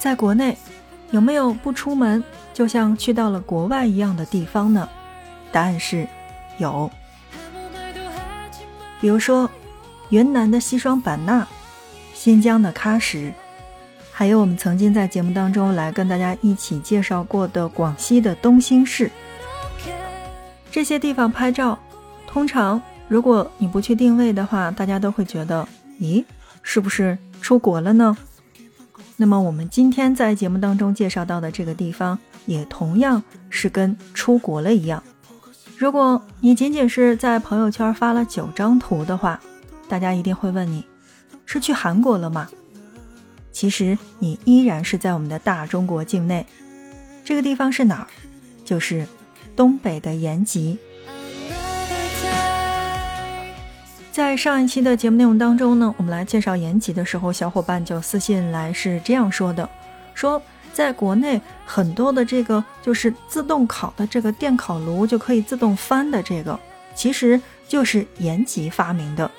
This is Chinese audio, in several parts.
在国内，有没有不出门就像去到了国外一样的地方呢？答案是有。比如说，云南的西双版纳，新疆的喀什，还有我们曾经在节目当中来跟大家一起介绍过的广西的东兴市。这些地方拍照，通常如果你不去定位的话，大家都会觉得，咦，是不是出国了呢？那么我们今天在节目当中介绍到的这个地方，也同样是跟出国了一样。如果你仅仅是在朋友圈发了九张图的话，大家一定会问你，是去韩国了吗？其实你依然是在我们的大中国境内。这个地方是哪儿？就是。东北的延吉，在上一期的节目内容当中呢，我们来介绍延吉的时候，小伙伴就私信来是这样说的：说在国内很多的这个就是自动烤的这个电烤炉就可以自动翻的这个，其实就是延吉发明的。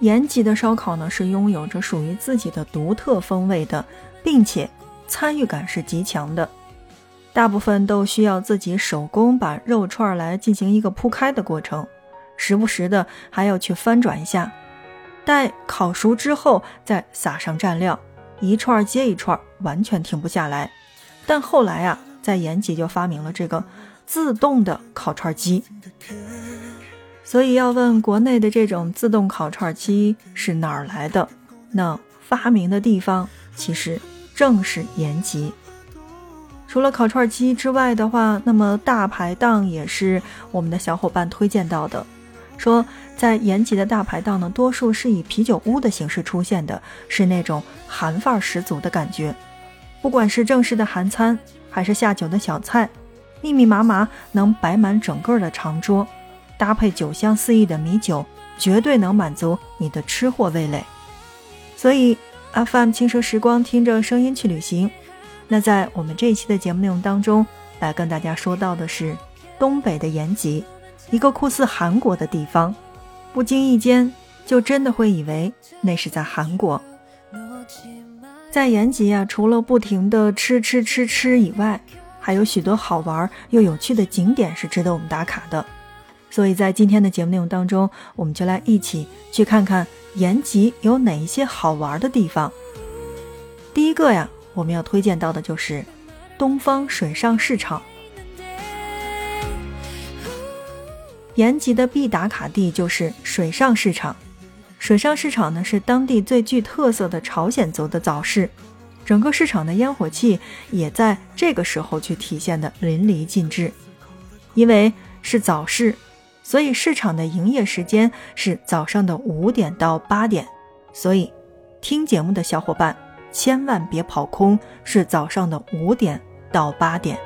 延吉的烧烤呢是拥有着属于自己的独特风味的，并且参与感是极强的。大部分都需要自己手工把肉串来进行一个铺开的过程，时不时的还要去翻转一下。待烤熟之后，再撒上蘸料，一串接一串，完全停不下来。但后来啊，在延吉就发明了这个自动的烤串机。所以要问国内的这种自动烤串机是哪儿来的？那发明的地方其实正是延吉。除了烤串机之外的话，那么大排档也是我们的小伙伴推荐到的。说在延吉的大排档呢，多数是以啤酒屋的形式出现的，是那种韩范儿十足的感觉。不管是正式的韩餐，还是下酒的小菜，密密麻麻能摆满整个的长桌，搭配酒香四溢的米酒，绝对能满足你的吃货味蕾。所以，FM 轻奢时光，听着声音去旅行。那在我们这一期的节目内容当中，来跟大家说到的是东北的延吉，一个酷似韩国的地方，不经意间就真的会以为那是在韩国。在延吉啊，除了不停的吃吃吃吃以外，还有许多好玩又有趣的景点是值得我们打卡的。所以在今天的节目内容当中，我们就来一起去看看延吉有哪一些好玩的地方。第一个呀。我们要推荐到的就是东方水上市场。延吉的必打卡地就是水上市场。水上市场呢是当地最具特色的朝鲜族的早市，整个市场的烟火气也在这个时候去体现的淋漓尽致。因为是早市，所以市场的营业时间是早上的五点到八点，所以听节目的小伙伴。千万别跑空，是早上的五点到八点。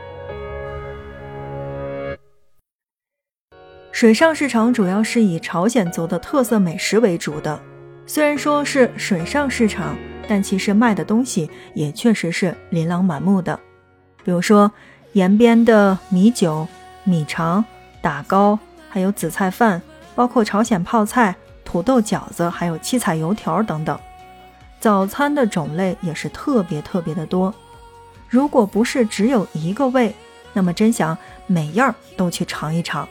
水上市场主要是以朝鲜族的特色美食为主的，虽然说是水上市场，但其实卖的东西也确实是琳琅满目的。比如说延边的米酒、米肠、打糕，还有紫菜饭，包括朝鲜泡菜、土豆饺子，还有七彩油条等等。早餐的种类也是特别特别的多，如果不是只有一个胃，那么真想每样都去尝一尝。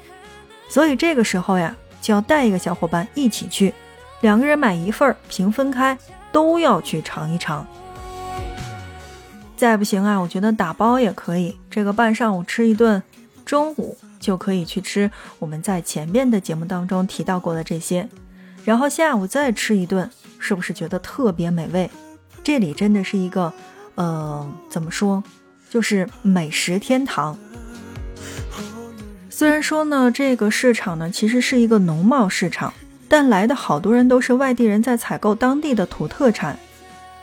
所以这个时候呀，就要带一个小伙伴一起去，两个人买一份儿，平分开，都要去尝一尝。再不行啊，我觉得打包也可以，这个半上午吃一顿，中午就可以去吃我们在前面的节目当中提到过的这些，然后下午再吃一顿。是不是觉得特别美味？这里真的是一个，呃，怎么说，就是美食天堂。虽然说呢，这个市场呢其实是一个农贸市场，但来的好多人都是外地人在采购当地的土特产。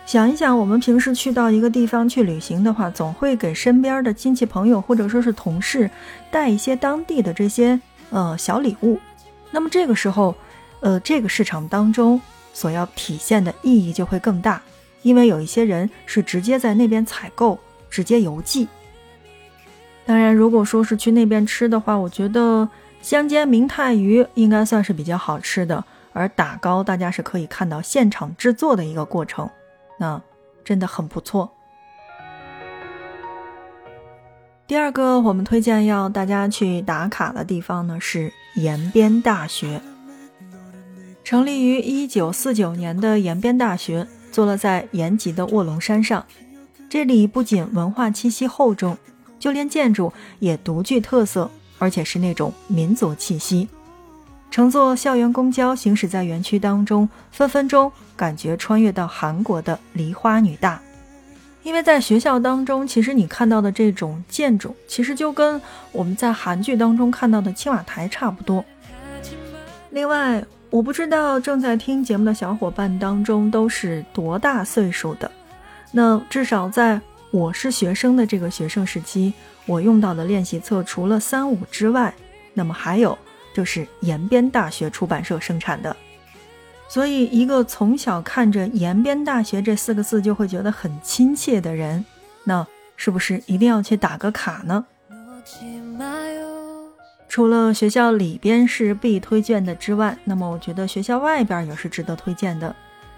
想一想，我们平时去到一个地方去旅行的话，总会给身边的亲戚朋友或者说是同事带一些当地的这些呃小礼物。那么这个时候，呃，这个市场当中。所要体现的意义就会更大，因为有一些人是直接在那边采购，直接邮寄。当然，如果说是去那边吃的话，我觉得香煎明太鱼应该算是比较好吃的，而打糕大家是可以看到现场制作的一个过程，那真的很不错。第二个我们推荐要大家去打卡的地方呢是延边大学。成立于一九四九年的延边大学，坐落在延吉的卧龙山上。这里不仅文化气息厚重，就连建筑也独具特色，而且是那种民族气息。乘坐校园公交行驶在园区当中，分分钟感觉穿越到韩国的梨花女大。因为在学校当中，其实你看到的这种建筑，其实就跟我们在韩剧当中看到的青瓦台差不多。另外，我不知道正在听节目的小伙伴当中都是多大岁数的。那至少在我是学生的这个学生时期，我用到的练习册除了三五之外，那么还有就是延边大学出版社生产的。所以，一个从小看着“延边大学”这四个字就会觉得很亲切的人，那是不是一定要去打个卡呢？除了学校里边是必推荐的之外，那么我觉得学校外边也是值得推荐的，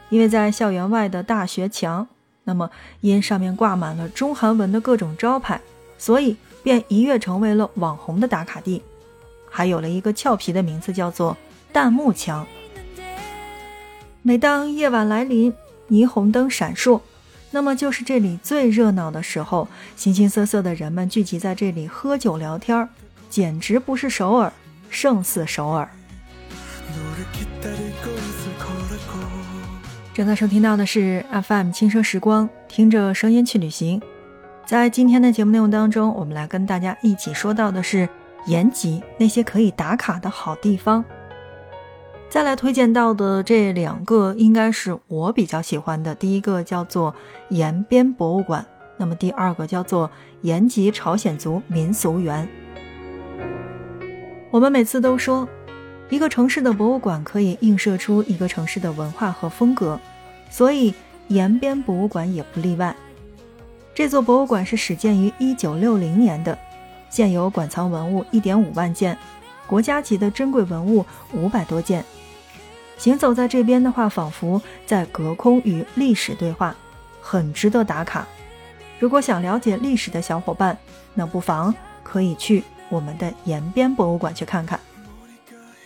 因为在校园外的大学墙，那么因上面挂满了中韩文的各种招牌，所以便一跃成为了网红的打卡地，还有了一个俏皮的名字，叫做“弹幕墙”。每当夜晚来临，霓虹灯闪烁，那么就是这里最热闹的时候。形形色色的人们聚集在这里喝酒聊天，简直不是首尔，胜似首尔。正在收听到的是 FM 轻声时光，听着声音去旅行。在今天的节目内容当中，我们来跟大家一起说到的是延吉那些可以打卡的好地方。再来推荐到的这两个，应该是我比较喜欢的。第一个叫做延边博物馆，那么第二个叫做延吉朝鲜族民俗园。我们每次都说，一个城市的博物馆可以映射出一个城市的文化和风格，所以延边博物馆也不例外。这座博物馆是始建于一九六零年的，现有馆藏文物一点五万件，国家级的珍贵文物五百多件。行走在这边的话，仿佛在隔空与历史对话，很值得打卡。如果想了解历史的小伙伴，那不妨可以去我们的延边博物馆去看看。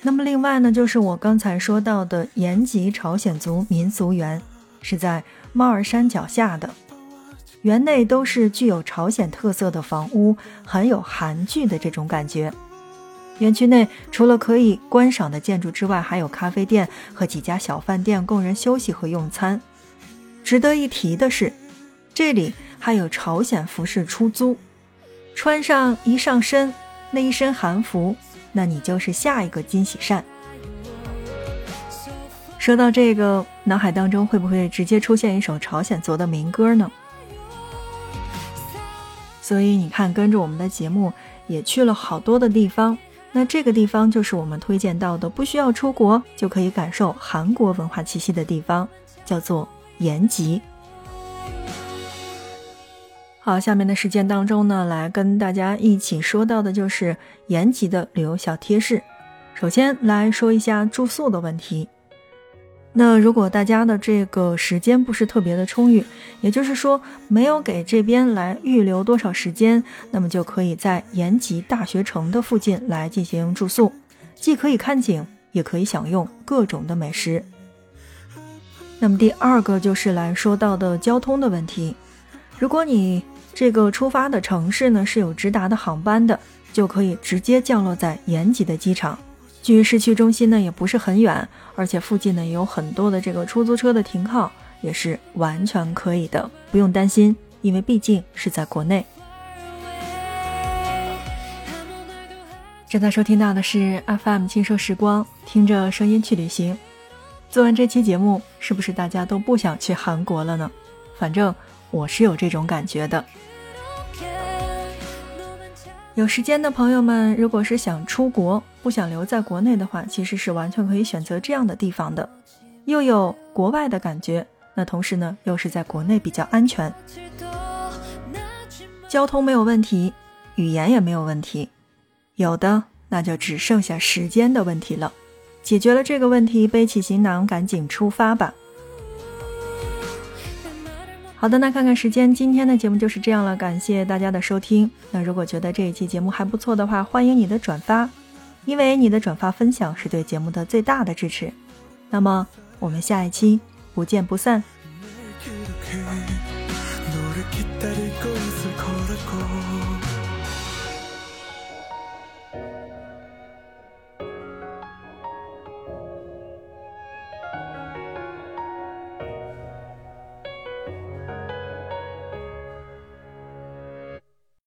那么另外呢，就是我刚才说到的延吉朝鲜族民俗园，是在猫儿山脚下的，园内都是具有朝鲜特色的房屋，很有韩剧的这种感觉。园区内除了可以观赏的建筑之外，还有咖啡店和几家小饭店供人休息和用餐。值得一提的是，这里还有朝鲜服饰出租，穿上一上身那一身韩服，那你就是下一个金喜善。说到这个，脑海当中会不会直接出现一首朝鲜族的民歌呢？所以你看，跟着我们的节目也去了好多的地方。那这个地方就是我们推荐到的，不需要出国就可以感受韩国文化气息的地方，叫做延吉。好，下面的时间当中呢，来跟大家一起说到的就是延吉的旅游小贴士。首先来说一下住宿的问题。那如果大家的这个时间不是特别的充裕，也就是说没有给这边来预留多少时间，那么就可以在延吉大学城的附近来进行住宿，既可以看景，也可以享用各种的美食。那么第二个就是来说到的交通的问题，如果你这个出发的城市呢是有直达的航班的，就可以直接降落在延吉的机场。距市区中心呢也不是很远，而且附近呢也有很多的这个出租车的停靠，也是完全可以的，不用担心，因为毕竟是在国内。正在收听到的是 FM 轻奢时光，听着声音去旅行。做完这期节目，是不是大家都不想去韩国了呢？反正我是有这种感觉的。有时间的朋友们，如果是想出国，不想留在国内的话，其实是完全可以选择这样的地方的，又有国外的感觉，那同时呢，又是在国内比较安全，交通没有问题，语言也没有问题，有的那就只剩下时间的问题了。解决了这个问题，背起行囊，赶紧出发吧。好的那看看时间今天的节目就是这样了感谢大家的收听。那如果觉得这一期节目还不错的话欢迎你的转发。因为你的转发分享是对节目的最大的支持。那么我们下一期不见不散。